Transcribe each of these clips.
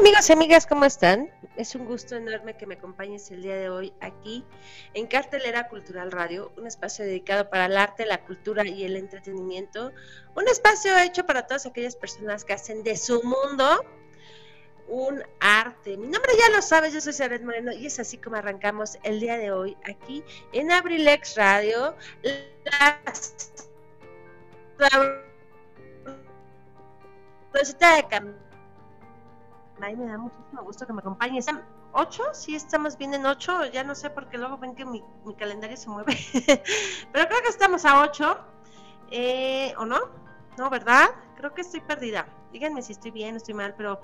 Amigos y amigas, ¿cómo están? Es un gusto enorme que me acompañes el día de hoy aquí en Cartelera Cultural Radio, un espacio dedicado para el arte, la cultura y el entretenimiento, un espacio hecho para todas aquellas personas que hacen de su mundo un arte. Mi nombre ya lo sabes, yo soy Saret Moreno y es así como arrancamos el día de hoy aquí en Abrilex Radio. La rosita de Ay, me da muchísimo gusto que me acompañes. ¿Ocho? Sí, estamos bien en ocho. Ya no sé porque luego ven que mi, calendario se mueve. Pero creo que estamos a ocho. Eh, ¿O no? No, ¿verdad? Creo que estoy perdida. Díganme si estoy bien o estoy mal, pero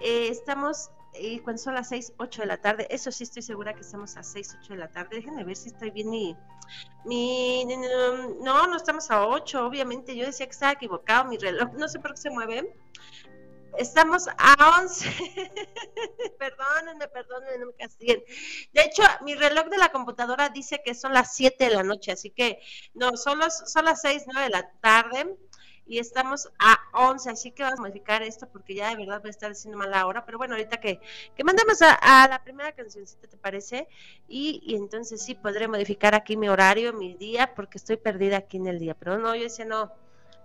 eh, estamos eh, cuando son las seis, ocho de la tarde. Eso sí estoy segura que estamos a seis, ocho de la tarde. Déjenme ver si estoy bien mi, mi... No, no estamos a ocho, obviamente. Yo decía que estaba equivocado mi reloj. No sé por qué se mueve. Estamos a 11. perdónenme, perdónenme, no me. De hecho, mi reloj de la computadora dice que son las 7 de la noche, así que no, son, son las 6, 9 de la tarde y estamos a 11, así que vamos a modificar esto porque ya de verdad a estar diciendo mala hora, pero bueno, ahorita que, que mandemos a, la primera cancioncita, ¿te parece? Y, y, entonces sí podré modificar aquí mi horario, mi día, porque estoy perdida aquí en el día, pero no, yo decía no,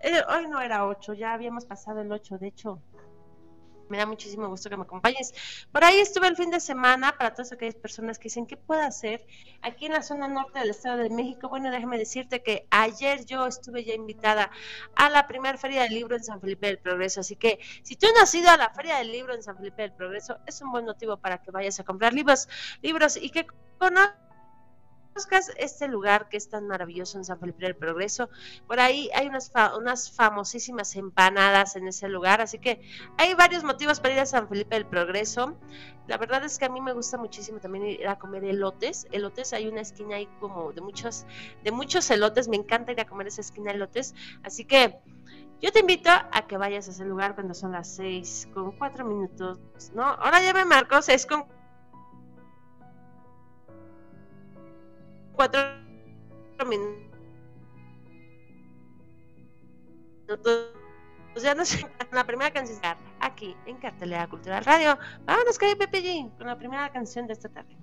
eh, hoy no era 8, ya habíamos pasado el 8, de hecho me da muchísimo gusto que me acompañes. Por ahí estuve el fin de semana para todas aquellas personas que dicen, ¿qué puedo hacer aquí en la zona norte del Estado de México? Bueno, déjame decirte que ayer yo estuve ya invitada a la primera Feria del Libro en San Felipe del Progreso. Así que si tú no has ido a la Feria del Libro en San Felipe del Progreso, es un buen motivo para que vayas a comprar libros, libros y que conozcas buscas este lugar que es tan maravilloso en San Felipe del Progreso, por ahí hay unas, unas famosísimas empanadas en ese lugar, así que hay varios motivos para ir a San Felipe del Progreso. La verdad es que a mí me gusta muchísimo también ir a comer elotes. Elotes, hay una esquina ahí como de muchos, de muchos elotes, me encanta ir a comer esa esquina de elotes, así que yo te invito a que vayas a ese lugar cuando son las seis con cuatro minutos, ¿no? Ahora ya me marcó seis con cuatro minutos. Ya nos la primera canción aquí en Cartelera Cultural Radio. Vámonos, Pepe G, con la primera canción de esta tarde.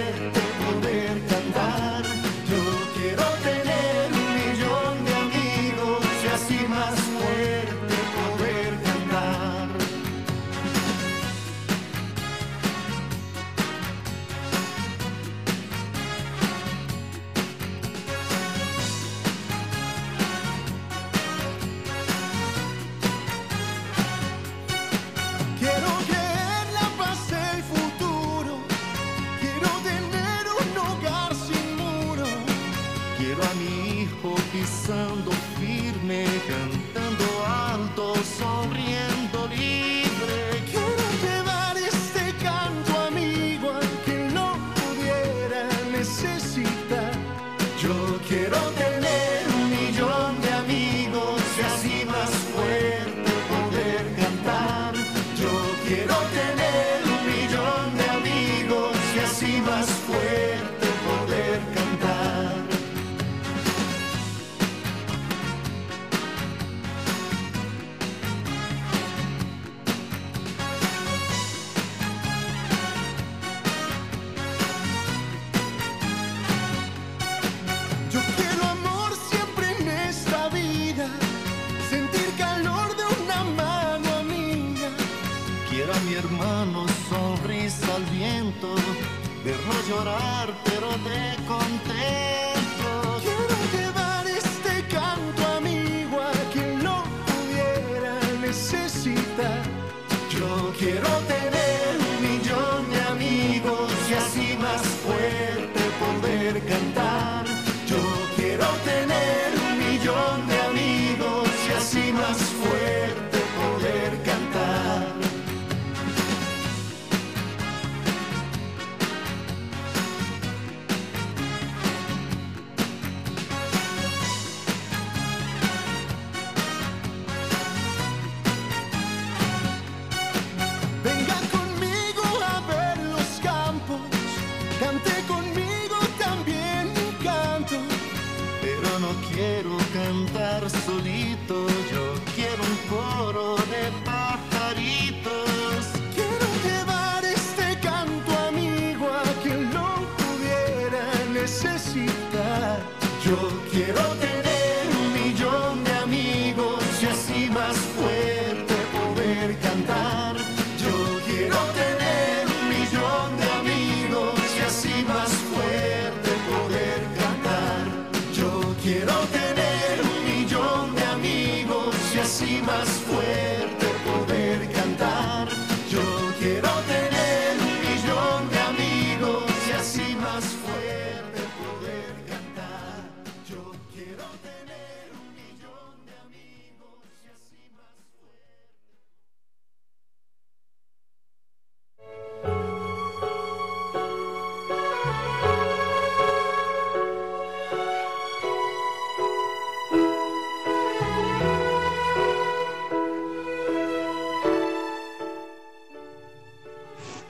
vernos llorar, pero te conté.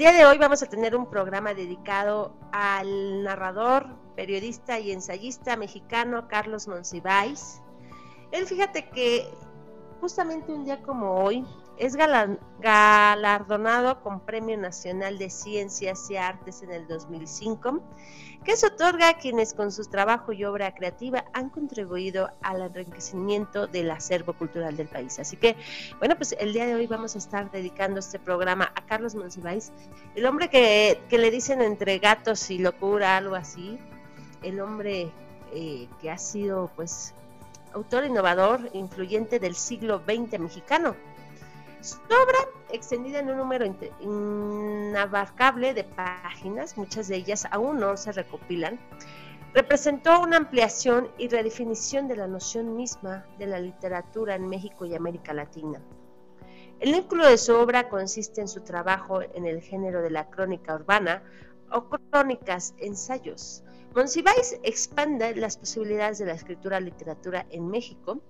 día de hoy vamos a tener un programa dedicado al narrador, periodista y ensayista mexicano Carlos Monsiváis. Él fíjate que justamente un día como hoy es galardonado con Premio Nacional de Ciencias y Artes en el 2005, que se otorga a quienes con su trabajo y obra creativa han contribuido al enriquecimiento del acervo cultural del país. Así que, bueno, pues el día de hoy vamos a estar dedicando este programa a Carlos Monsiváis, el hombre que, le dicen entre gatos y locura, algo así, el hombre eh, que ha sido, pues, autor innovador, influyente del siglo XX mexicano su obra, extendida en un número inabarcable de páginas, muchas de ellas aún no se recopilan, representó una ampliación y redefinición de la noción misma de la literatura en México y América Latina. El núcleo de su obra consiste en su trabajo en el género de la crónica urbana o crónicas ensayos. Monsiváis expande las posibilidades de la escritura literatura en México,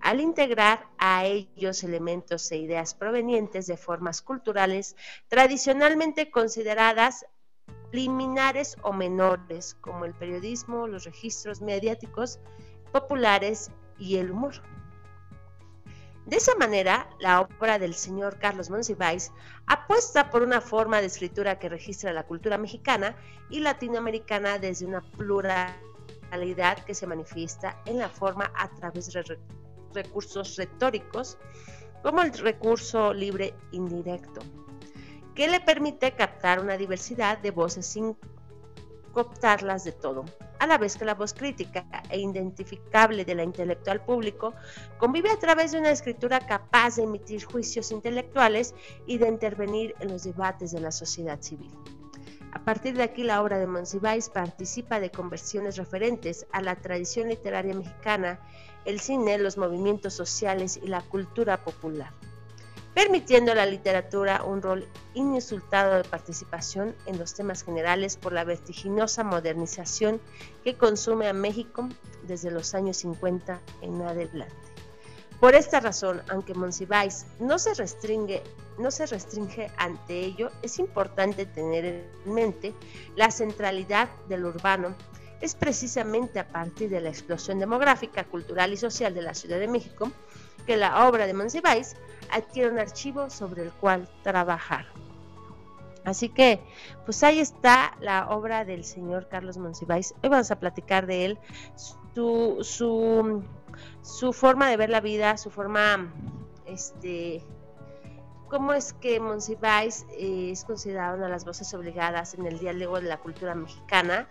al integrar a ellos elementos e ideas provenientes de formas culturales tradicionalmente consideradas liminares o menores, como el periodismo, los registros mediáticos populares y el humor. De esa manera, la obra del señor Carlos Monsiváis apuesta por una forma de escritura que registra la cultura mexicana y latinoamericana desde una pluralidad que se manifiesta en la forma a través de recursos retóricos, como el recurso libre indirecto, que le permite captar una diversidad de voces sin cooptarlas de todo, a la vez que la voz crítica e identificable de la intelectual público convive a través de una escritura capaz de emitir juicios intelectuales y de intervenir en los debates de la sociedad civil. A partir de aquí, la obra de Monsiváis participa de conversiones referentes a la tradición literaria mexicana el cine, los movimientos sociales y la cultura popular, permitiendo a la literatura un rol ininsultado de participación en los temas generales por la vertiginosa modernización que consume a México desde los años 50 en adelante. Por esta razón, aunque Monsiváis no se restringe, no se restringe ante ello, es importante tener en mente la centralidad del urbano es precisamente a partir de la explosión demográfica, cultural y social de la Ciudad de México que la obra de Monsiváis adquiere un archivo sobre el cual trabajar. Así que, pues ahí está la obra del señor Carlos Monsiváis. Hoy vamos a platicar de él, su, su, su forma de ver la vida, su forma, este, cómo es que Monsiváis es considerado una de las voces obligadas en el diálogo de la cultura mexicana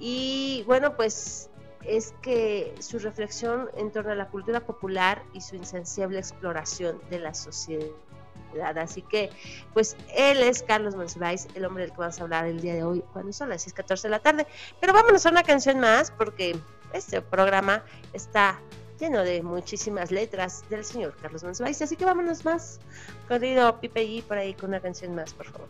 y bueno, pues es que su reflexión en torno a la cultura popular y su insensible exploración de la sociedad. Así que, pues él es Carlos Monsiváis, el hombre del que vamos a hablar el día de hoy, cuando son las 6:14 de la tarde. Pero vámonos a una canción más, porque este programa está lleno de muchísimas letras del señor Carlos Monsiváis. Así que vámonos más, corrido Pipe y por ahí con una canción más, por favor.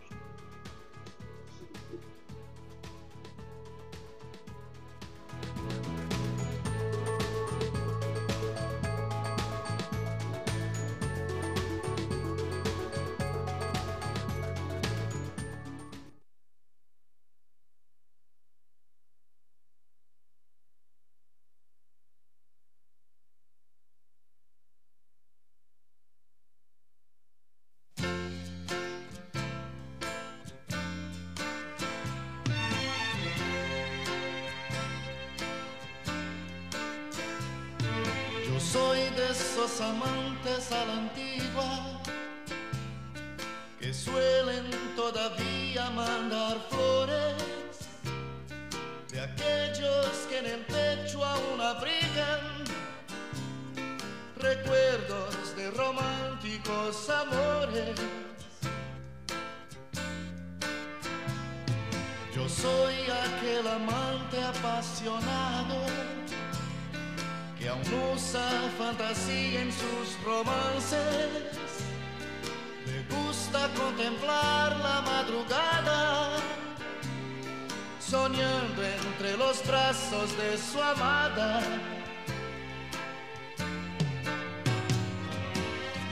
Soñando entre los brazos de su amada.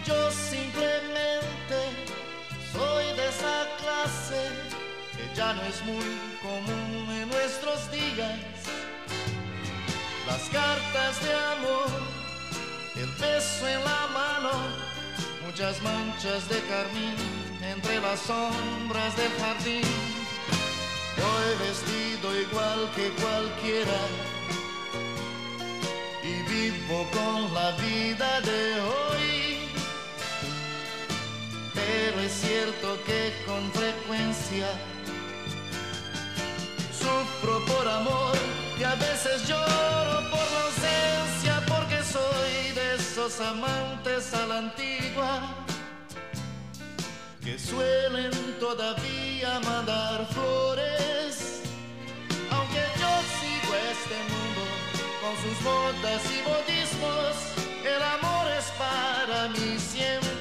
Yo simplemente soy de esa clase que ya no es muy común en nuestros días. Las cartas de amor, el beso en la mano, muchas manchas de carmín entre las sombras del jardín. Voy vestido igual que cualquiera. Y vivo con la vida de hoy. Pero es cierto que con frecuencia sufro por amor y a veces lloro por la ausencia porque soy de esos amantes a la antigua que suelen todavía mandar flores. Aunque yo sigo este mundo con sus botas y modismos el amor es para mí siempre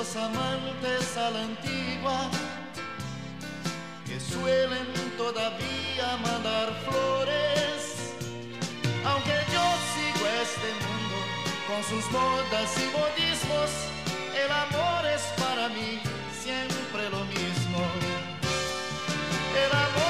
esos amantes a la antigua que suelen todavía mandar flores. Aunque yo sigo este mundo con sus modas y modismos, el amor es para mí siempre lo mismo. El amor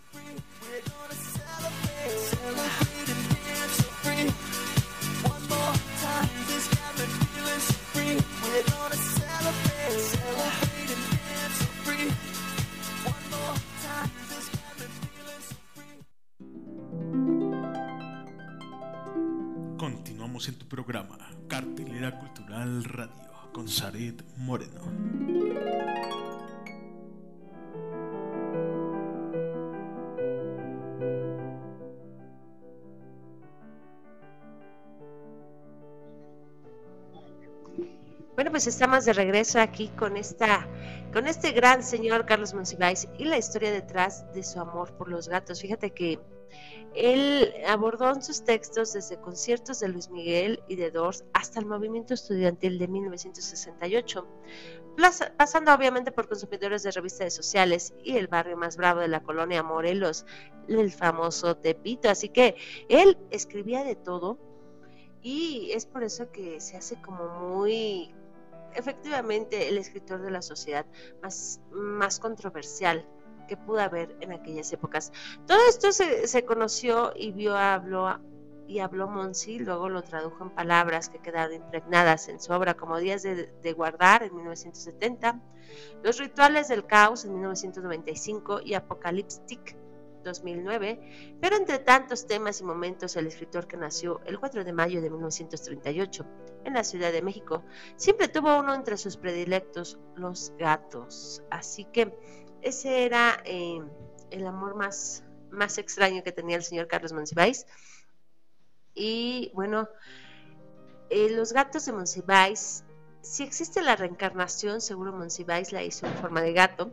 En tu programa, Cartelera Cultural Radio, con Saret Moreno. Bueno, pues estamos de regreso aquí con esta, con este gran señor Carlos Monsiváis y la historia detrás de su amor por los gatos. Fíjate que él abordó en sus textos desde conciertos de Luis Miguel y de Doors hasta el movimiento estudiantil de 1968, plaza- pasando obviamente por consumidores de revistas sociales y el barrio más bravo de la colonia Morelos, el famoso Tepito. Así que él escribía de todo y es por eso que se hace como muy efectivamente el escritor de la sociedad más, más controversial que pudo haber en aquellas épocas. Todo esto se, se conoció y vio, habló y habló Monsi, luego lo tradujo en palabras que quedaron impregnadas en su obra como Días de, de Guardar en 1970, Los Rituales del Caos en 1995 y Apocalyptic 2009, pero entre tantos temas y momentos el escritor que nació el 4 de mayo de 1938 en la Ciudad de México siempre tuvo uno entre sus predilectos, los gatos. Así que ese era eh, el amor más, más extraño que tenía el señor Carlos Monsiváis. Y bueno, eh, los gatos de Monsiváis, si existe la reencarnación, seguro Monsiváis la hizo en forma de gato.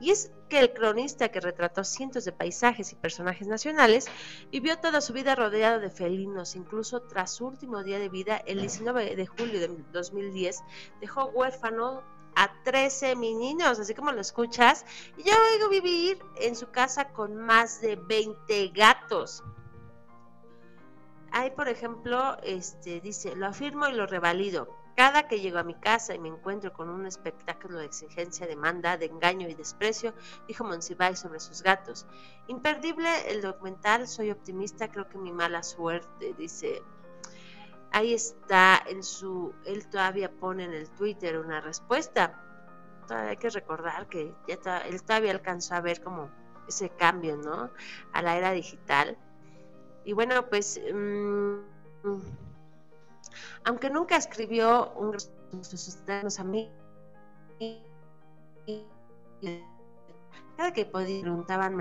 Y es que el cronista que retrató cientos de paisajes y personajes nacionales vivió toda su vida rodeado de felinos, incluso tras su último día de vida, el 19 de julio de 2010, dejó huérfano a 13 meninos, así como lo escuchas, y yo a vivir en su casa con más de 20 gatos. Hay, por ejemplo, este dice, lo afirmo y lo revalido. Cada que llego a mi casa y me encuentro con un espectáculo de exigencia, demanda, de engaño y desprecio, dijo Monsiváis sobre sus gatos. Imperdible el documental, soy optimista, creo que mi mala suerte, dice. Ahí está en su, él todavía pone en el Twitter una respuesta. Hay que recordar que ya él todavía alcanzó a ver como ese cambio, ¿no? A la era digital. Y bueno, pues... Mmm, aunque nunca escribió un a mí cada que preguntaban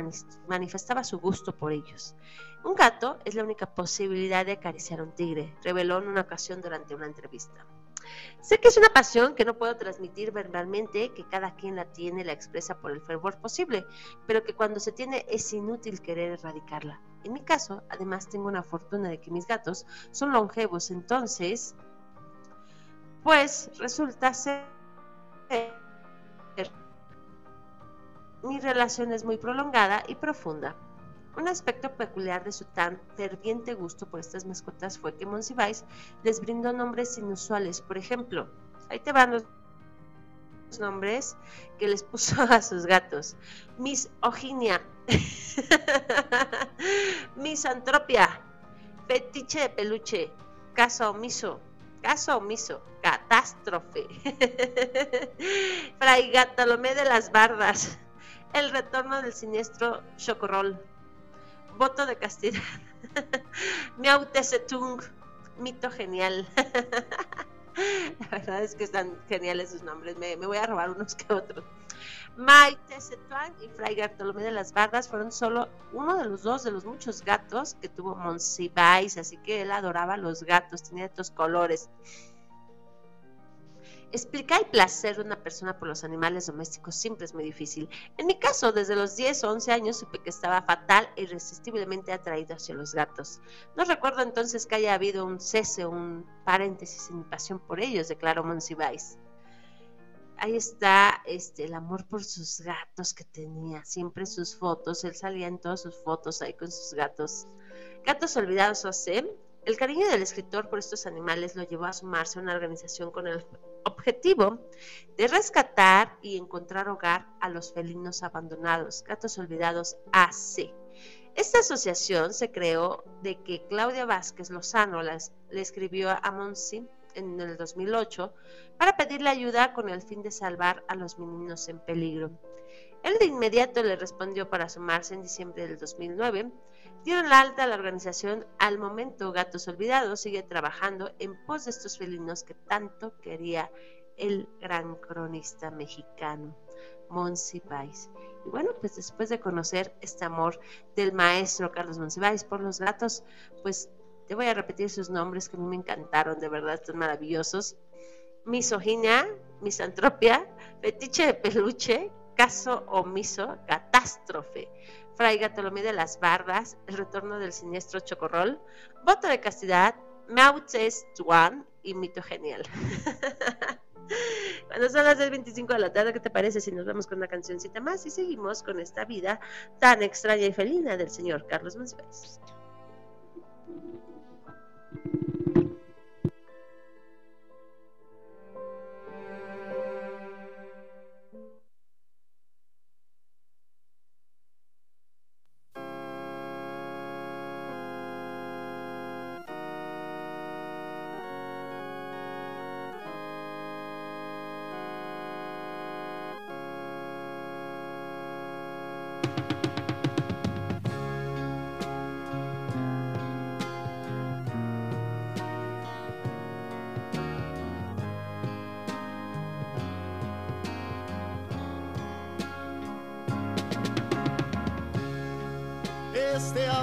manifestaba su gusto por ellos. Un gato es la única posibilidad de acariciar a un tigre, reveló en una ocasión durante una entrevista. Sé que es una pasión que no puedo transmitir verbalmente, que cada quien la tiene, la expresa por el fervor posible, pero que cuando se tiene es inútil querer erradicarla. En mi caso, además tengo una fortuna de que mis gatos son longevos, entonces, pues resulta ser mi relación es muy prolongada y profunda. Un aspecto peculiar de su tan ferviente gusto por estas mascotas fue que Monsiváis les brindó nombres inusuales. Por ejemplo, ahí te van los nombres que les puso a sus gatos. Miss Oginia, Misantropia, Fetiche de peluche, Caso omiso, Caso omiso, Catástrofe, Fray Gatolomé de las Bardas, El retorno del siniestro Chocorrol, Voto de castidad, Miautesetung, Mito genial. La verdad es que están geniales sus nombres, me, me voy a robar unos que otros. Maite Setuán y Fray Bartolomé de las Bardas fueron solo uno de los dos de los muchos gatos que tuvo Monsiváis, así que él adoraba los gatos, tenía estos colores. Explicar el placer de una persona por los animales domésticos siempre es muy difícil. En mi caso, desde los 10 o 11 años supe que estaba fatal e irresistiblemente atraído hacia los gatos. No recuerdo entonces que haya habido un cese o un paréntesis en mi pasión por ellos, declaró Monsiváis ahí está este, el amor por sus gatos que tenía, siempre sus fotos, él salía en todas sus fotos ahí con sus gatos. Gatos Olvidados OC, el cariño del escritor por estos animales lo llevó a sumarse a una organización con el objetivo de rescatar y encontrar hogar a los felinos abandonados, Gatos Olvidados AC. Esta asociación se creó de que Claudia Vázquez Lozano le escribió a Monsi en el 2008 para pedirle ayuda con el fin de salvar a los meninos en peligro. Él de inmediato le respondió para sumarse en diciembre del 2009. Dieron la alta a la organización. Al momento, Gatos Olvidados sigue trabajando en pos de estos felinos que tanto quería el gran cronista mexicano, Monsiváis. Y bueno, pues después de conocer este amor del maestro Carlos Monsiváis por los gatos, pues te voy a repetir sus nombres que a mí me encantaron, de verdad, están maravillosos. Misoginia, misantropia, fetiche de peluche, caso omiso, catástrofe, Fray Gatolomé de las Bardas, el retorno del siniestro Chocorrol, voto de castidad, Mao Tuan y mito genial. Cuando son las 10.25 de la tarde, ¿qué te parece si nos vamos con una cancioncita más y seguimos con esta vida tan extraña y felina del señor Carlos Monsiváis?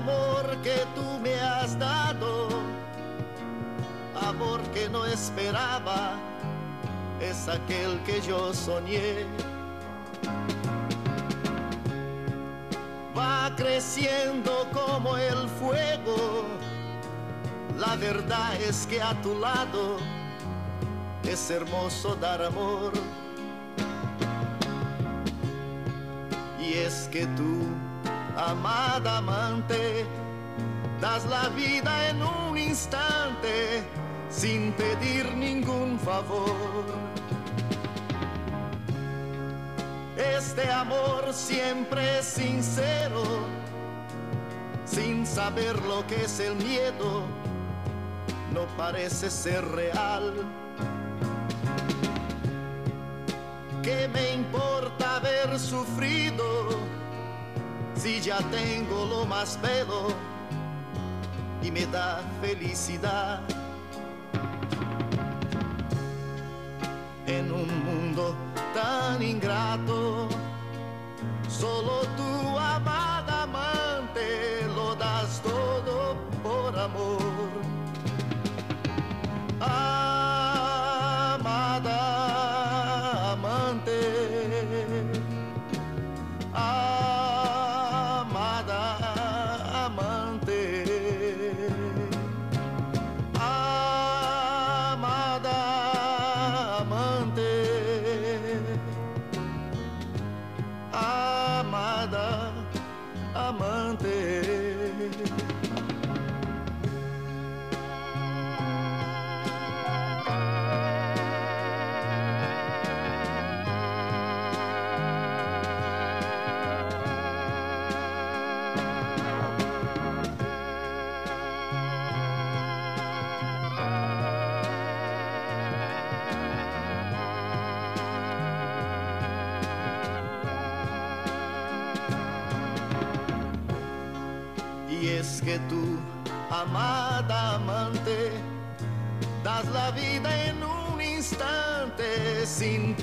Amor que tú me has dado, amor que no esperaba, es aquel que yo soñé. Va creciendo como el fuego, la verdad es que a tu lado es hermoso dar amor. Y es que tú, amada amante, das la vida en un instante sin pedir ningún favor. Este amor siempre es sincero, sin saber lo que es el miedo, no parece ser real. ¿Qué me importa haber sufrido si ya tengo lo más bello y me da felicidad? En un mundo tan ingrato, solo tu amada amante lo das todo por amor. Amante.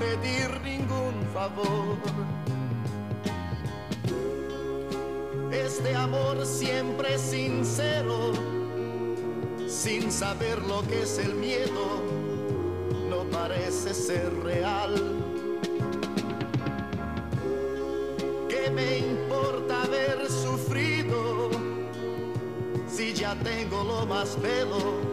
Pedir ningún favor. Este amor siempre sincero, sin saber lo que es el miedo, no parece ser real. ¿Qué me importa haber sufrido si ya tengo lo más bello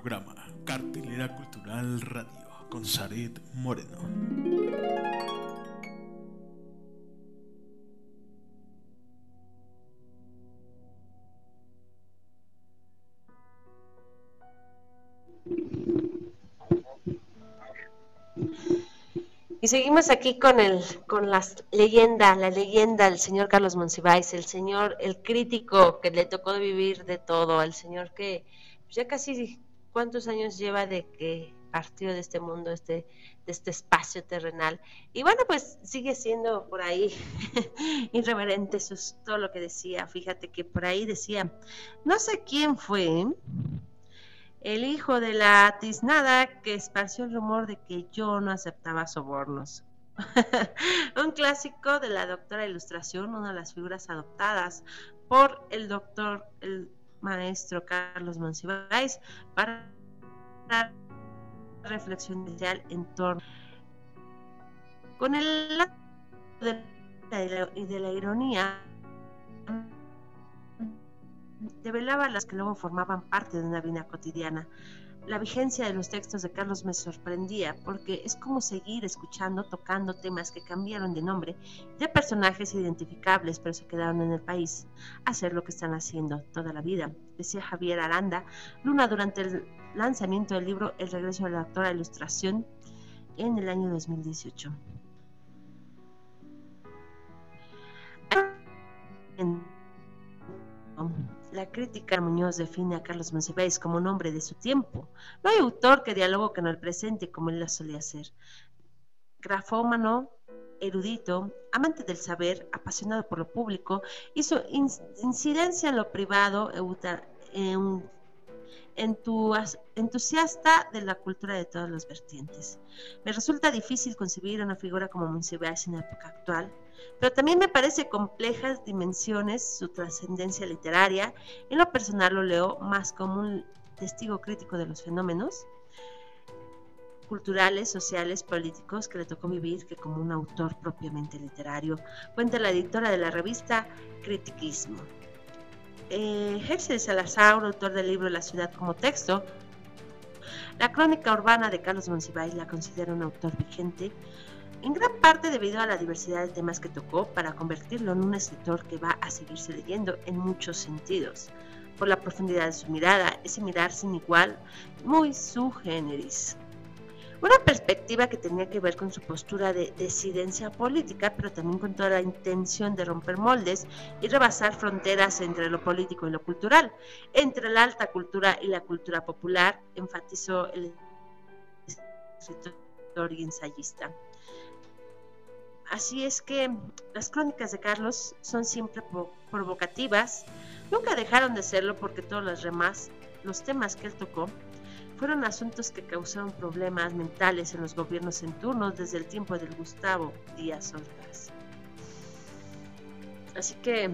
Programa, Cartelera Cultural Radio, con Saret Moreno. Y seguimos aquí con el, con las leyenda, la leyenda del señor Carlos Monsiváis, el señor, el crítico que le tocó vivir de todo, el señor que pues, ya casi cuántos años lleva de que partió de este mundo, este, de este espacio terrenal. Y bueno, pues sigue siendo por ahí irreverente eso es todo lo que decía. Fíjate que por ahí decía, no sé quién fue, el hijo de la tiznada que esparció el rumor de que yo no aceptaba sobornos. Un clásico de la doctora Ilustración, una de las figuras adoptadas por el doctor, maestro Carlos Monsiváis, para la reflexión inicial en torno con el de la, y de la ironía develaba las que luego formaban parte de una vida cotidiana. La vigencia de los textos de Carlos me sorprendía porque es como seguir escuchando, tocando temas que cambiaron de nombre, de personajes identificables pero se quedaron en el país, hacer lo que están haciendo toda la vida. Decía Javier Aranda, Luna durante el lanzamiento del libro El regreso de la doctora Ilustración en el año 2018. La crítica Muñoz define a Carlos Monsiváis como un hombre de su tiempo. No hay autor que dialogue con el presente como él lo solía hacer. Grafómano, erudito, amante del saber, apasionado por lo público, hizo incidencia en lo privado, entusiasta de la cultura de todas las vertientes. Me resulta difícil concebir una figura como Monsiváis en la época actual, pero también me parece complejas dimensiones su trascendencia literaria. En lo personal lo leo más como un testigo crítico de los fenómenos culturales, sociales, políticos que le tocó vivir que como un autor propiamente literario. Cuenta la editora de la revista Critiquismo. Eh, de Salazar, autor del libro La ciudad como texto, la crónica urbana de Carlos Monsiváis la considera un autor vigente, en gran parte debido a la diversidad de temas que tocó para convertirlo en un escritor que va a seguirse leyendo en muchos sentidos. Por la profundidad de su mirada, ese mirar sin igual, muy su generis. Una perspectiva que tenía que ver con su postura de disidencia política, pero también con toda la intención de romper moldes y rebasar fronteras entre lo político y lo cultural, entre la alta cultura y la cultura popular, enfatizó el escritor y ensayista. Así es que las crónicas de Carlos son siempre provocativas, nunca dejaron de serlo porque todos los demás, los temas que él tocó, fueron asuntos que causaron problemas mentales en los gobiernos en turno desde el tiempo del Gustavo Díaz Ordaz. Así que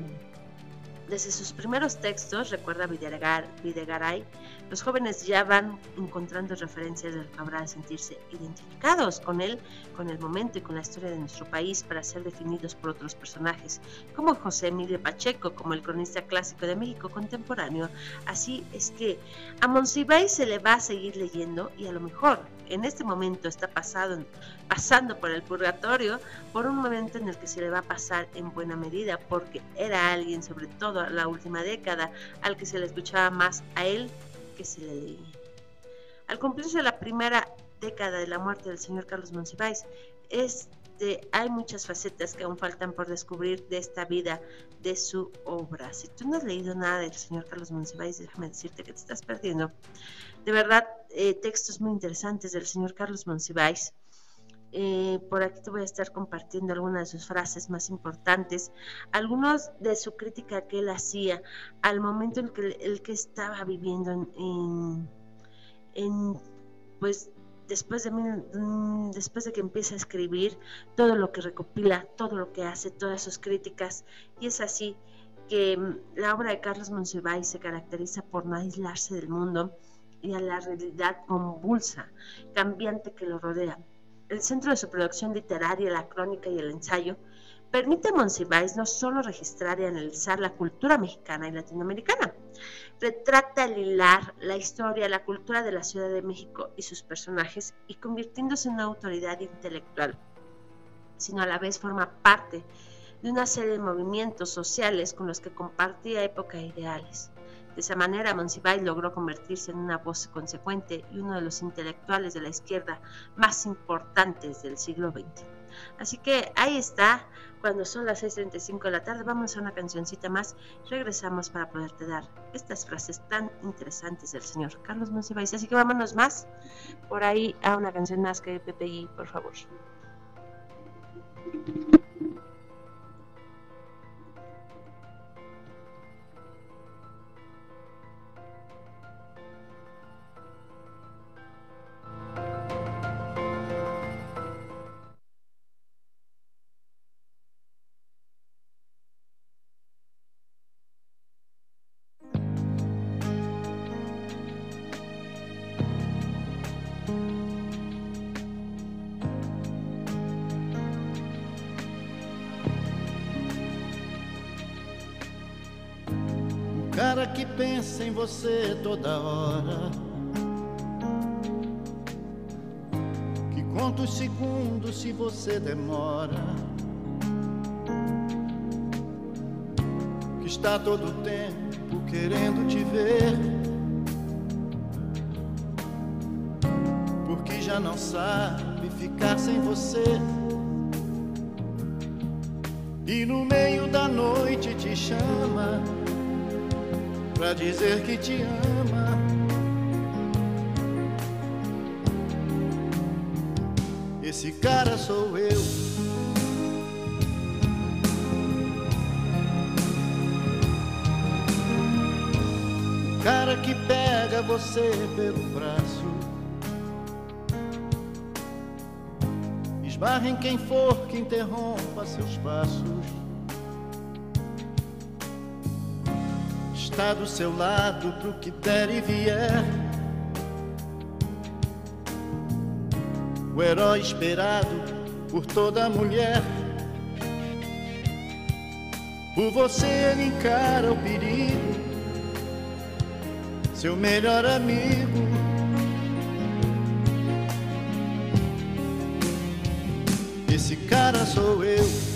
desde sus primeros textos, recuerda Videgaray, los jóvenes ya van encontrando referencias del de sentirse identificados con él, con el momento y con la historia de nuestro país para ser definidos por otros personajes, como José Emilio Pacheco, como el cronista clásico de México contemporáneo. Así es que a Monsiváis se le va a seguir leyendo y a lo mejor en este momento está pasado, pasando por el purgatorio, por un momento en el que se le va a pasar en buena medida, porque era alguien, sobre todo la última década, al que se le escuchaba más a él que se le leía. Al cumplirse la primera década de la muerte del señor Carlos Monsiváis, este, hay muchas facetas que aún faltan por descubrir de esta vida, de su obra. Si tú no has leído nada del señor Carlos Monsiváis, déjame decirte que te estás perdiendo de verdad, eh, textos muy interesantes del señor Carlos Monsiváis. Eh, por aquí te voy a estar compartiendo algunas de sus frases más importantes, algunos de su crítica que él hacía al momento en que estaba viviendo en, en, pues después de mm, después de que empieza a escribir todo lo que recopila, todo lo que hace, todas sus críticas. Y es así que mm, la obra de Carlos Monsiváis se caracteriza por no aislarse del mundo y a la realidad convulsa, cambiante que lo rodea. El centro de su producción literaria, la crónica y el ensayo, permite a Monsiváis no solo registrar y analizar la cultura mexicana y latinoamericana, retrata el hilar la historia, la cultura de la Ciudad de México y sus personajes y convirtiéndose en una autoridad intelectual, sino a la vez forma parte de una serie de movimientos sociales con los que compartía época e ideales De esa manera, Monsiváis logró convertirse en una voz consecuente y uno de los intelectuales de la izquierda más importantes del siglo XX. Así que ahí está, cuando son las 6.35 de la tarde, vamos a una cancioncita más, regresamos para poderte dar estas frases tan interesantes del señor Carlos Monsiváis. Así que vámonos más por ahí a una canción más que PPI, por favor. Você toda hora. Que conta os segundos se você demora. Que está todo o tempo querendo te ver. Porque já não sabe ficar sem você. E no meio da noite te chama pra dizer que te ama. Esse cara sou eu. O cara que pega você pelo braço. Esbarra em quem for que interrompa seus passos. Está do seu lado pro que der e vier. O herói esperado por toda mulher. Por você ele encara o perigo, seu melhor amigo. Esse cara sou eu.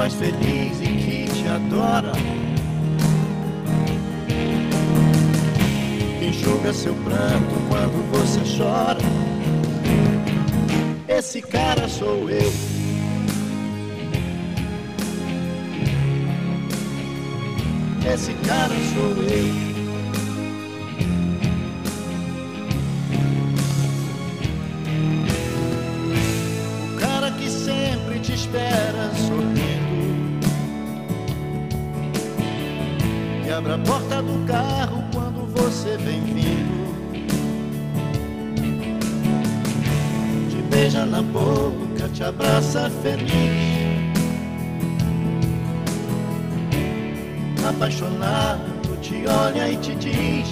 Faz feliz e que te adora. Enxuga seu pranto quando você chora. Esse cara sou eu. Esse cara sou eu. Abre a porta do carro quando você vem vindo. Te beija na boca, te abraça feliz. Apaixonado, te olha e te diz.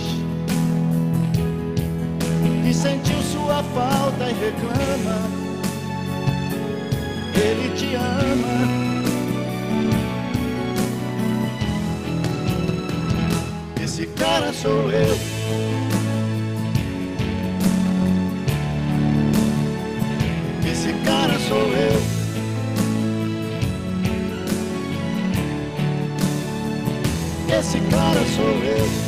Que sentiu sua falta e reclama ele te ama. Esse cara sou eu. Esse cara sou eu. Esse cara sou eu.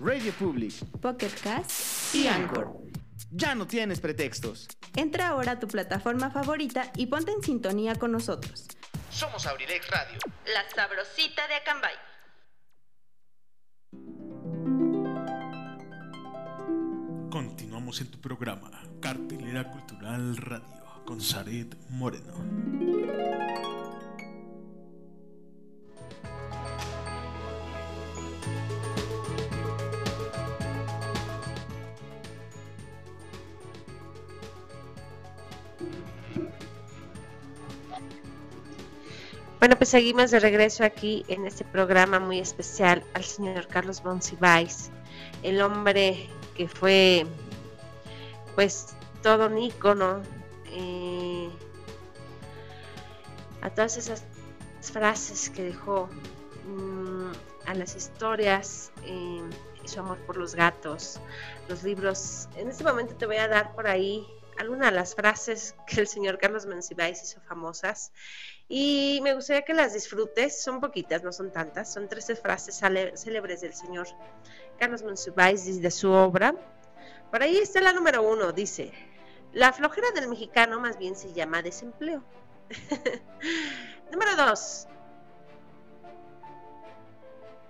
Radio Public Pocket Cast y Anchor. Ya no tienes pretextos. Entra ahora a tu plataforma favorita y ponte en sintonía con nosotros. Somos Abrilex Radio. La sabrosita de Acambay. Continuamos en tu programa, Cartelera Cultural Radio, con Saret Moreno. Bueno, pues seguimos de regreso aquí en este programa muy especial al señor Carlos Monsiváis, el hombre que fue, pues, todo un ícono eh, a todas esas frases que dejó mm, a las historias eh, su amor por los gatos, los libros. En este momento te voy a dar por ahí algunas de las frases que el señor Carlos Monsiváis hizo famosas. Y me gustaría que las disfrutes, son poquitas, no son tantas, son 13 frases célebres del señor Carlos Monsiváis de su obra. Por ahí está la número uno, dice, la flojera del mexicano más bien se llama desempleo. número dos,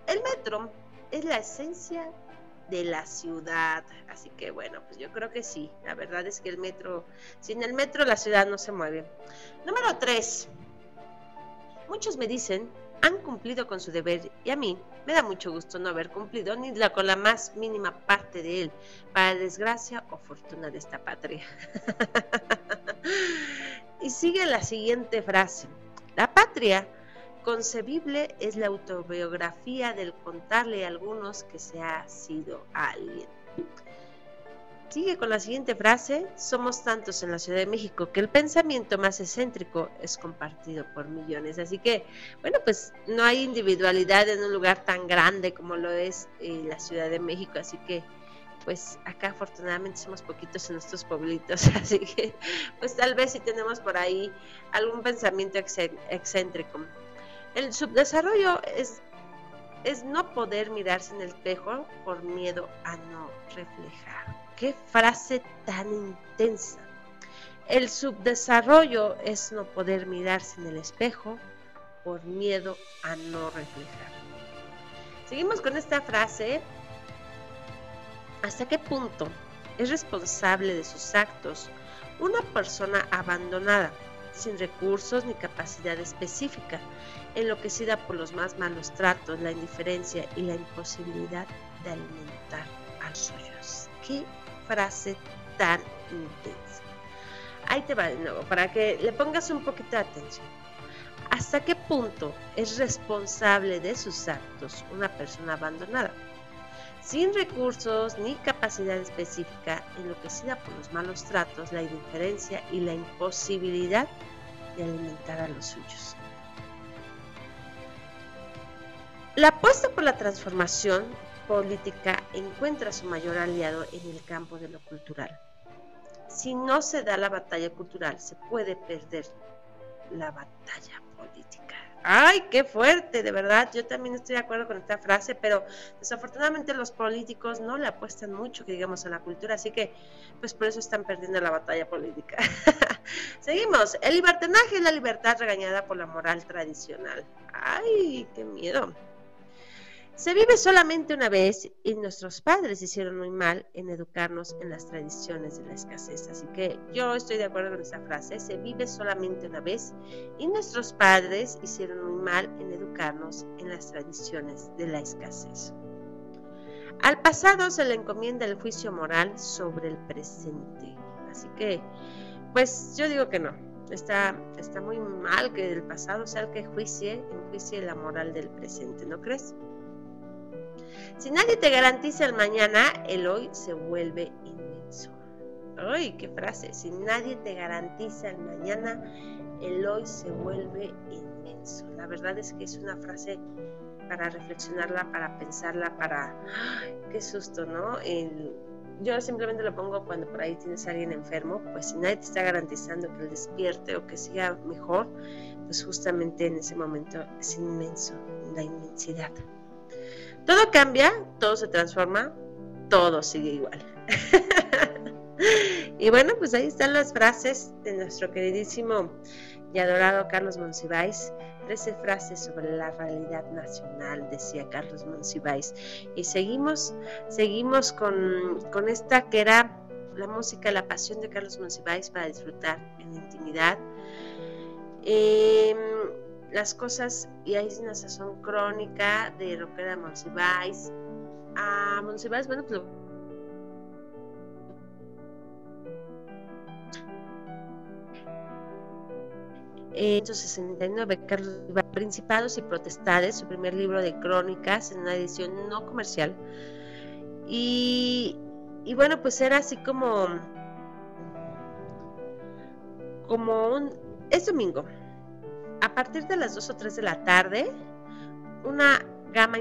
el metro es la esencia de la ciudad. Así que bueno, pues yo creo que sí. La verdad es que el metro, sin el metro la ciudad no se mueve. Número 3. Muchos me dicen, han cumplido con su deber y a mí me da mucho gusto no haber cumplido ni la, con la más mínima parte de él, para desgracia o fortuna de esta patria. y sigue la siguiente frase. La patria concebible es la autobiografía del contarle a algunos que se ha sido alguien. Sigue con la siguiente frase, somos tantos en la Ciudad de México que el pensamiento más excéntrico es compartido por millones. Así que, bueno, pues no hay individualidad en un lugar tan grande como lo es eh, la Ciudad de México, así que, pues acá afortunadamente somos poquitos en nuestros pueblitos, así que, pues tal vez si tenemos por ahí algún pensamiento excé- excéntrico. El subdesarrollo es, es no poder mirarse en el espejo por miedo a no reflejar. Qué frase tan intensa. El subdesarrollo es no poder mirarse en el espejo por miedo a no reflejar. Seguimos con esta frase. ¿Hasta qué punto es responsable de sus actos una persona abandonada, sin recursos ni capacidad específica, enloquecida por los más malos tratos, la indiferencia y la imposibilidad de alimentar a los suyos? ¿Qué frase tan intensa? Ahí te va de nuevo, para que le pongas un poquito de atención. ¿Hasta qué punto es responsable de sus actos una persona abandonada? Sin recursos ni capacidad específica, enloquecida por los malos tratos, la indiferencia y la imposibilidad de alimentar a los suyos. La apuesta por la transformación política encuentra su mayor aliado en el campo de lo cultural. Si no se da la batalla cultural, se puede perder la batalla política. ¡Ay, qué fuerte! De verdad, yo también estoy de acuerdo con esta frase, pero desafortunadamente los políticos no le apuestan mucho, que digamos, a la cultura, así que, pues por eso están perdiendo la batalla política. Seguimos. El libertinaje es la libertad regañada por la moral tradicional. ¡Ay, qué miedo! Se vive solamente una vez y nuestros padres hicieron muy mal en educarnos en las tradiciones de la escasez. Así que yo estoy de acuerdo con esa frase. Se vive solamente una vez y nuestros padres hicieron muy mal en educarnos en las tradiciones de la escasez. Al pasado se le encomienda el juicio moral sobre el presente. Así que, pues yo digo que no. Está, está muy mal que el pasado sea el que juicie, enjuicie la moral del presente, ¿no crees? Si nadie te garantiza el mañana, el hoy se vuelve inmenso. ¡Ay, qué frase! Si nadie te garantiza el mañana, el hoy se vuelve inmenso. La verdad es que es una frase para reflexionarla, para pensarla, para... ¡Ay, ¡Qué susto, ¿no? Yo simplemente lo pongo cuando por ahí tienes a alguien enfermo, pues si nadie te está garantizando que él despierte o que siga mejor, pues justamente en ese momento es inmenso, la inmensidad. Todo cambia, todo se transforma, todo sigue igual. y bueno, pues ahí están las frases de nuestro queridísimo y adorado Carlos Monsiváis. Trece frases sobre la realidad nacional, decía Carlos Monsiváis. Y seguimos, seguimos con, con esta que era la música, la pasión de Carlos Monsiváis para disfrutar en intimidad. Eh, las cosas, y hay una sazón crónica de lo que era Monsiváis. A Monsiváis, bueno, pues lo En 1969, Carlos Principados y Protestades, su primer libro de crónicas en una edición no comercial. Y, y bueno, pues era así como, como un, es domingo, a partir de las 2 o 3 de la tarde, una gama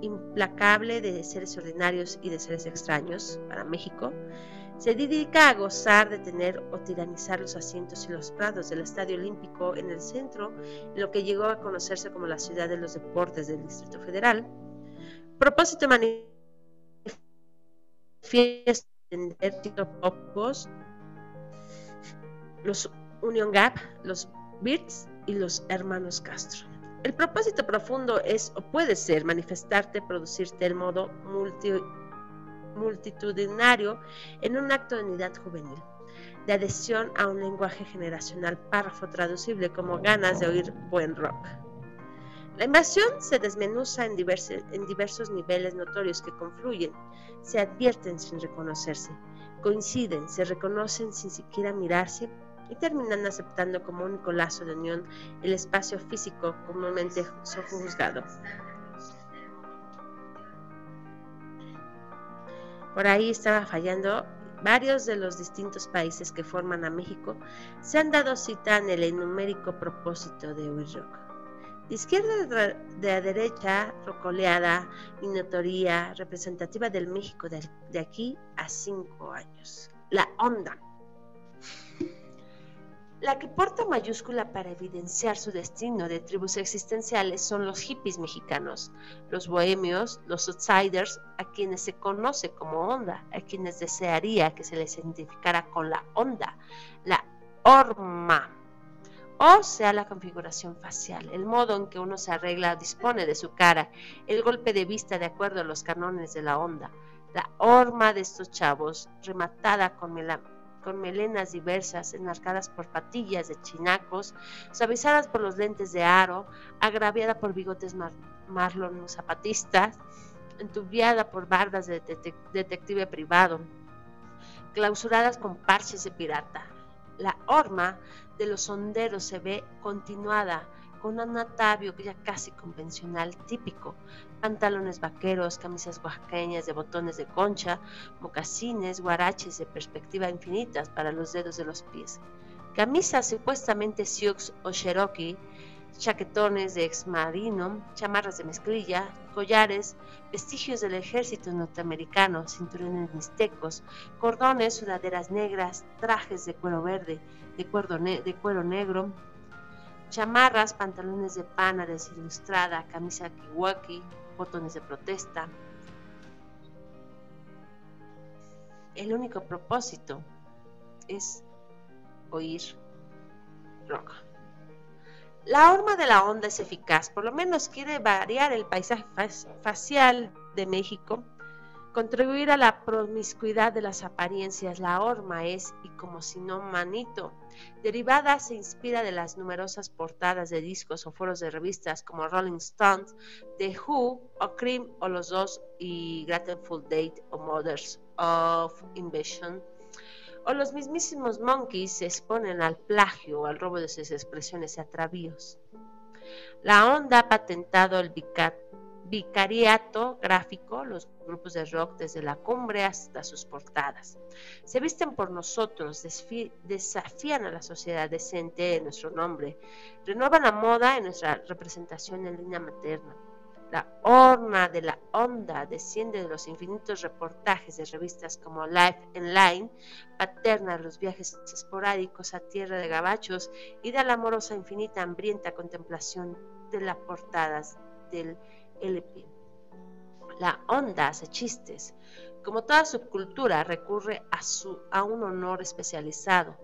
implacable de seres ordinarios y de seres extraños para México se dedica a gozar de tener o tiranizar los asientos y los prados del Estadio Olímpico en el centro, lo que llegó a conocerse como la ciudad de los deportes del Distrito Federal. Propósito manifiesto los Union Gap, los Birds y los hermanos Castro. El propósito profundo es o puede ser manifestarte, producirte el modo multi, multitudinario en un acto de unidad juvenil, de adhesión a un lenguaje generacional, párrafo traducible como ganas de oír buen rock. La invasión se desmenuza en, en diversos niveles notorios que confluyen, se advierten sin reconocerse, coinciden, se reconocen sin siquiera mirarse y terminan aceptando como único lazo de unión el espacio físico comúnmente sojuzgado. Por ahí estaba fallando. Varios de los distintos países que forman a México se han dado cita en el enumérico propósito de rock. De izquierda de a derecha, rocoleada, notoría representativa del México de, de aquí a cinco años. La onda la que porta mayúscula para evidenciar su destino de tribus existenciales son los hippies mexicanos, los bohemios, los outsiders, a quienes se conoce como onda, a quienes desearía que se les identificara con la onda, la horma, o sea la configuración facial, el modo en que uno se arregla, dispone de su cara, el golpe de vista de acuerdo a los canones de la onda, la horma de estos chavos, rematada con melancolía con melenas diversas, enmarcadas por patillas de chinacos, suavizadas por los lentes de aro, agraviada por bigotes marlon zapatistas, entubiada por bardas de detective privado, clausuradas con parches de pirata. La horma de los sonderos se ve continuada con un atavio ya casi convencional típico, pantalones vaqueros, camisas oaxaqueñas de botones de concha, mocasines, guaraches de perspectiva infinitas para los dedos de los pies, camisas supuestamente Sioux o Cherokee, chaquetones de exmarino, chamarras de mezclilla, collares, vestigios del ejército norteamericano, cinturones mixtecos, cordones, sudaderas negras, trajes de cuero verde, de cuero, de cuero negro, chamarras, pantalones de pana desilustrada, camisa kiwaki, botones de protesta. El único propósito es oír rock. La horma de la onda es eficaz, por lo menos quiere variar el paisaje facial de México, contribuir a la promiscuidad de las apariencias. La horma es, y como si no manito, derivada se inspira de las numerosas portadas de discos o foros de revistas como Rolling Stones, The Who, o Cream, o Los Dos y Grateful Date o Mothers of Invasion o los mismísimos monkeys se exponen al plagio o al robo de sus expresiones y atravíos. La onda ha patentado el vicariato gráfico, los grupos de rock desde la cumbre hasta sus portadas. Se visten por nosotros, desafían a la sociedad decente en nuestro nombre, renuevan la moda en nuestra representación en línea materna la horna de la onda desciende de los infinitos reportajes de revistas como Life and Line, paterna los viajes esporádicos a tierra de gabachos y de la amorosa infinita hambrienta contemplación de las portadas del La onda hace chistes. Como toda subcultura, recurre a, su, a un honor especializado.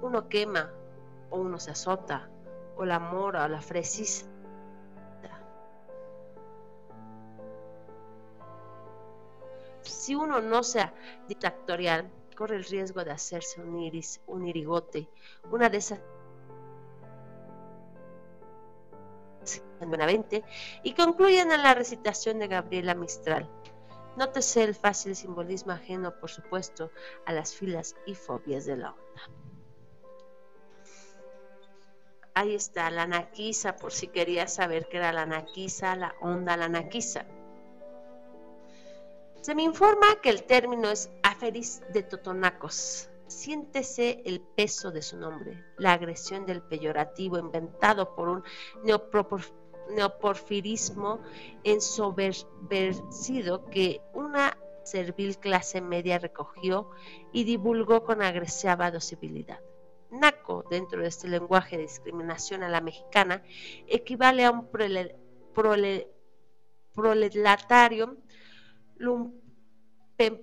Uno quema, o uno se azota, o la mora o la fresisa si uno no sea dictatorial, corre el riesgo de hacerse un iris, un irigote, una de esas Buenavente, y concluyen en la recitación de Gabriela Mistral. Nótese el fácil simbolismo ajeno, por supuesto, a las filas y fobias de la onda. Ahí está la naquisa, por si querías saber qué era la naquisa, la onda, la naquisa. Se me informa que el término es aferis de Totonacos. Siéntese el peso de su nombre, la agresión del peyorativo inventado por un neoporfirismo ensobercido que una servil clase media recogió y divulgó con agresiva docibilidad. Naco, dentro de este lenguaje de discriminación a la mexicana, equivale a un proletario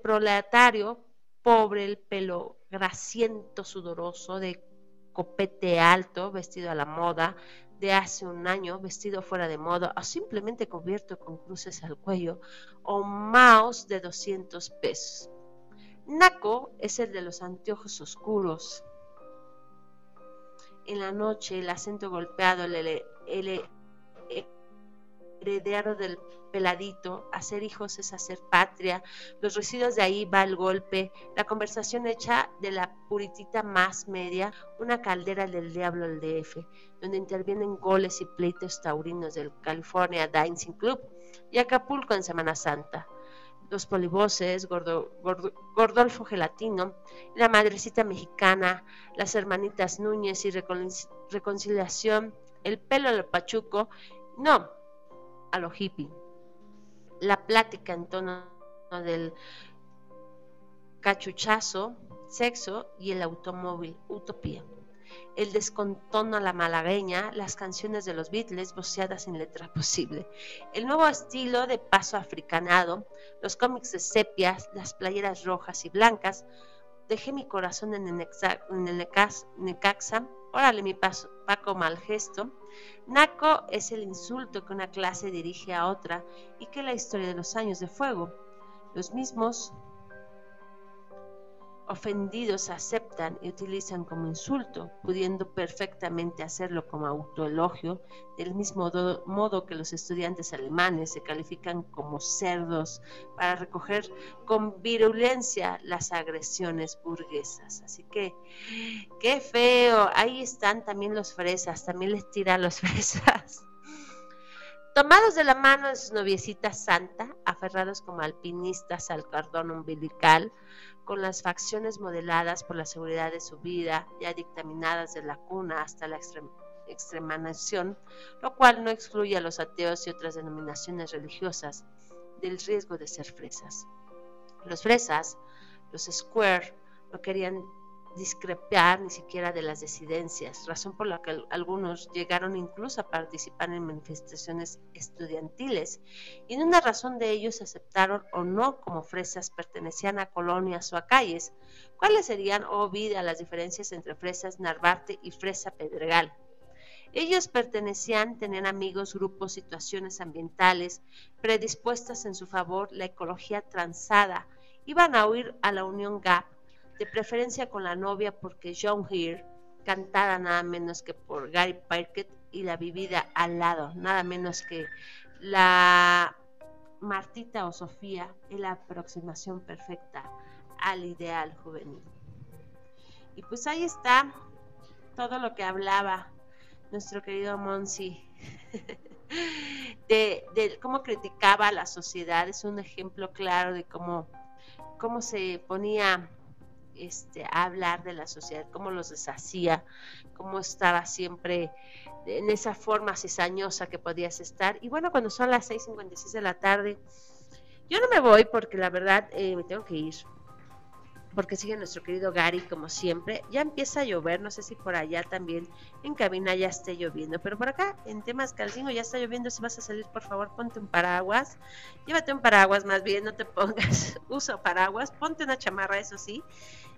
proletario, pobre, el pelo grasiento, sudoroso, de copete alto, vestido a la moda, de hace un año, vestido fuera de moda, o simplemente cubierto con cruces al cuello, o mouse de 200 pesos. Naco es el de los anteojos oscuros. En la noche, el acento golpeado, el, el heredero del peladito, hacer hijos es hacer patria, los residuos de ahí va el golpe, la conversación hecha de la puritita más media, una caldera del diablo al DF, donde intervienen goles y pleitos taurinos del California Dancing Club y Acapulco en Semana Santa. Los polivoces, Gordo, Gordolfo Gelatino, la madrecita mexicana, las hermanitas Núñez y reconciliación, el pelo del pachuco, no, a lo hippie. La plática en tono del cachuchazo, sexo y el automóvil, utopía. El descontono a la malagueña, las canciones de los Beatles voceadas sin letra posible. El nuevo estilo de paso africanado, los cómics de sepias, las playeras rojas y blancas. Dejé mi corazón en el, Necaxa, órale mi paso, Paco mal gesto Naco es el insulto que una clase dirige a otra y que la historia de los años de fuego. Los mismos ofendidos aceptan y utilizan como insulto, pudiendo perfectamente hacerlo como autoelogio, del mismo modo que los estudiantes alemanes se califican como cerdos para recoger con virulencia las agresiones burguesas. Así que, qué feo, ahí están también los fresas, también les tiran los fresas. Tomados de la mano de su noviecita santa, aferrados como alpinistas al cordón umbilical, con las facciones modeladas por la seguridad de su vida, ya dictaminadas de la cuna hasta la extremación, lo cual no excluye a los ateos y otras denominaciones religiosas del riesgo de ser fresas. Los fresas, los square, no querían discrepar ni siquiera de las disidencias, razón por la que algunos llegaron incluso a participar en manifestaciones estudiantiles, y en una razón de ellos aceptaron o no como fresas pertenecían a colonias o a calles. ¿Cuáles serían, oh vida, las diferencias entre fresas Narvarte y fresa Pedregal? Ellos pertenecían, tenían amigos, grupos, situaciones ambientales predispuestas en su favor, la ecología transada. Iban a huir a la Unión Gap, de preferencia con la novia porque John Here, cantada nada menos que por Gary Parkett y la vivida al lado, nada menos que la Martita o Sofía, es la aproximación perfecta al ideal juvenil. Y pues ahí está todo lo que hablaba nuestro querido Monsi de, cómo criticaba a la sociedad. Es un ejemplo claro de cómo, cómo se ponía este, a hablar de la sociedad, cómo los deshacía, cómo estaba siempre en esa forma cizañosa que podías estar. Y bueno, cuando son las 6.56 de la tarde, yo no me voy porque la verdad eh, me tengo que ir porque sigue nuestro querido Gary como siempre. Ya empieza a llover, no sé si por allá también en cabina ya esté lloviendo, pero por acá en temas calcino ya está lloviendo. Si vas a salir, por favor, ponte un paraguas. Llévate un paraguas más bien, no te pongas uso paraguas, ponte una chamarra, eso sí.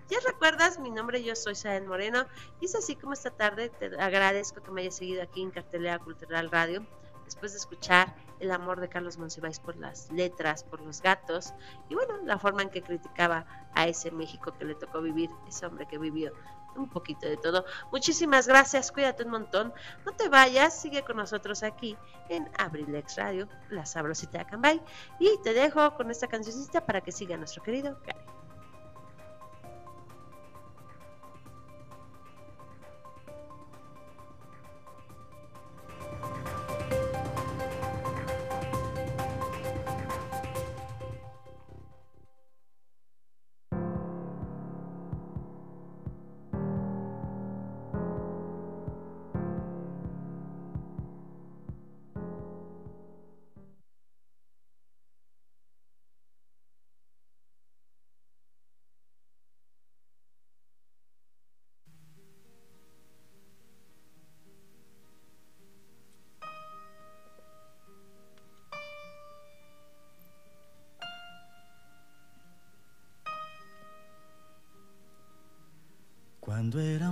Ya recuerdas, mi nombre, yo soy Saen Moreno, y es así como esta tarde te agradezco que me hayas seguido aquí en Cartelera Cultural Radio después de escuchar el amor de Carlos Monsiváis por las letras, por los gatos, y bueno, la forma en que criticaba a ese México que le tocó vivir, ese hombre que vivió un poquito de todo. Muchísimas gracias, cuídate un montón. No te vayas, sigue con nosotros aquí en Abrilex Radio, la sabrosita de Acambay, y te dejo con esta cancioncita para que siga nuestro querido Gary.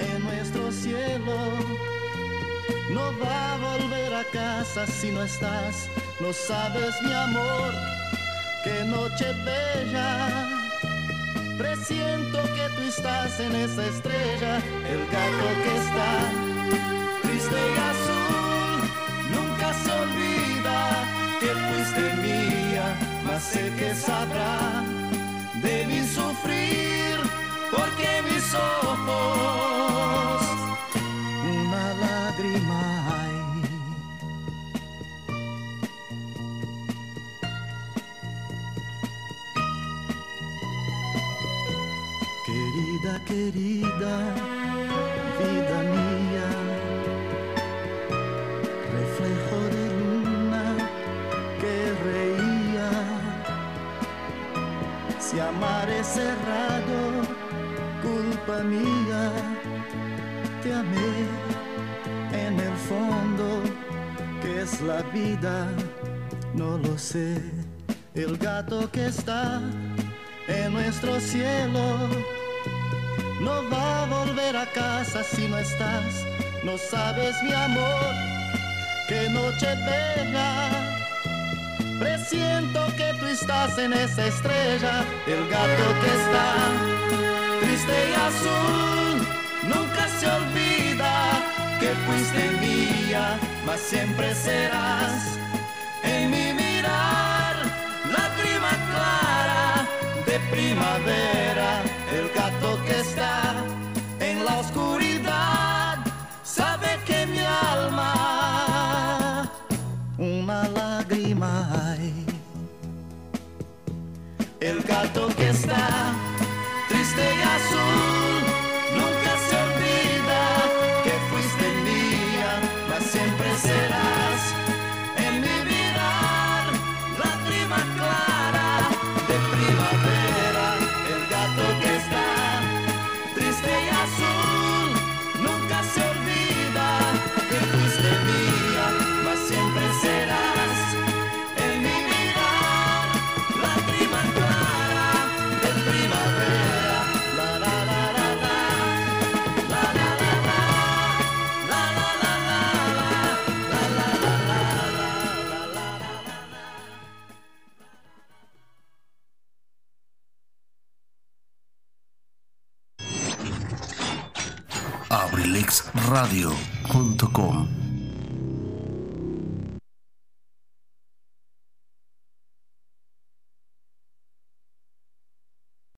en nuestro cielo. No va a volver a casa si no estás, no sabes mi amor, qué noche bella. Presiento que tú estás en esa estrella, el gato que está triste azul, nunca se olvida que fuiste mía, mas sé que sabrá de mi sufrir, mis ojos una lágrima hay. Querida, querida, vida mía, reflejo de luna que reía. Si amar es cerrado, mía, te amé en el fondo, que es la vida, no lo sé. El gato que está en nuestro cielo no va a volver a casa si no estás, no sabes mi amor, qué noche bella. Presiento que tú estás en esa estrella, el gato que está triste y azul, nunca se olvida que fuiste mía, mas siempre serás en mi mirar, lágrima clara de primavera, el gato que está en la oscuridad, sabe que mi alma una lágrima hay. El gato que está triste y abrilexradio.com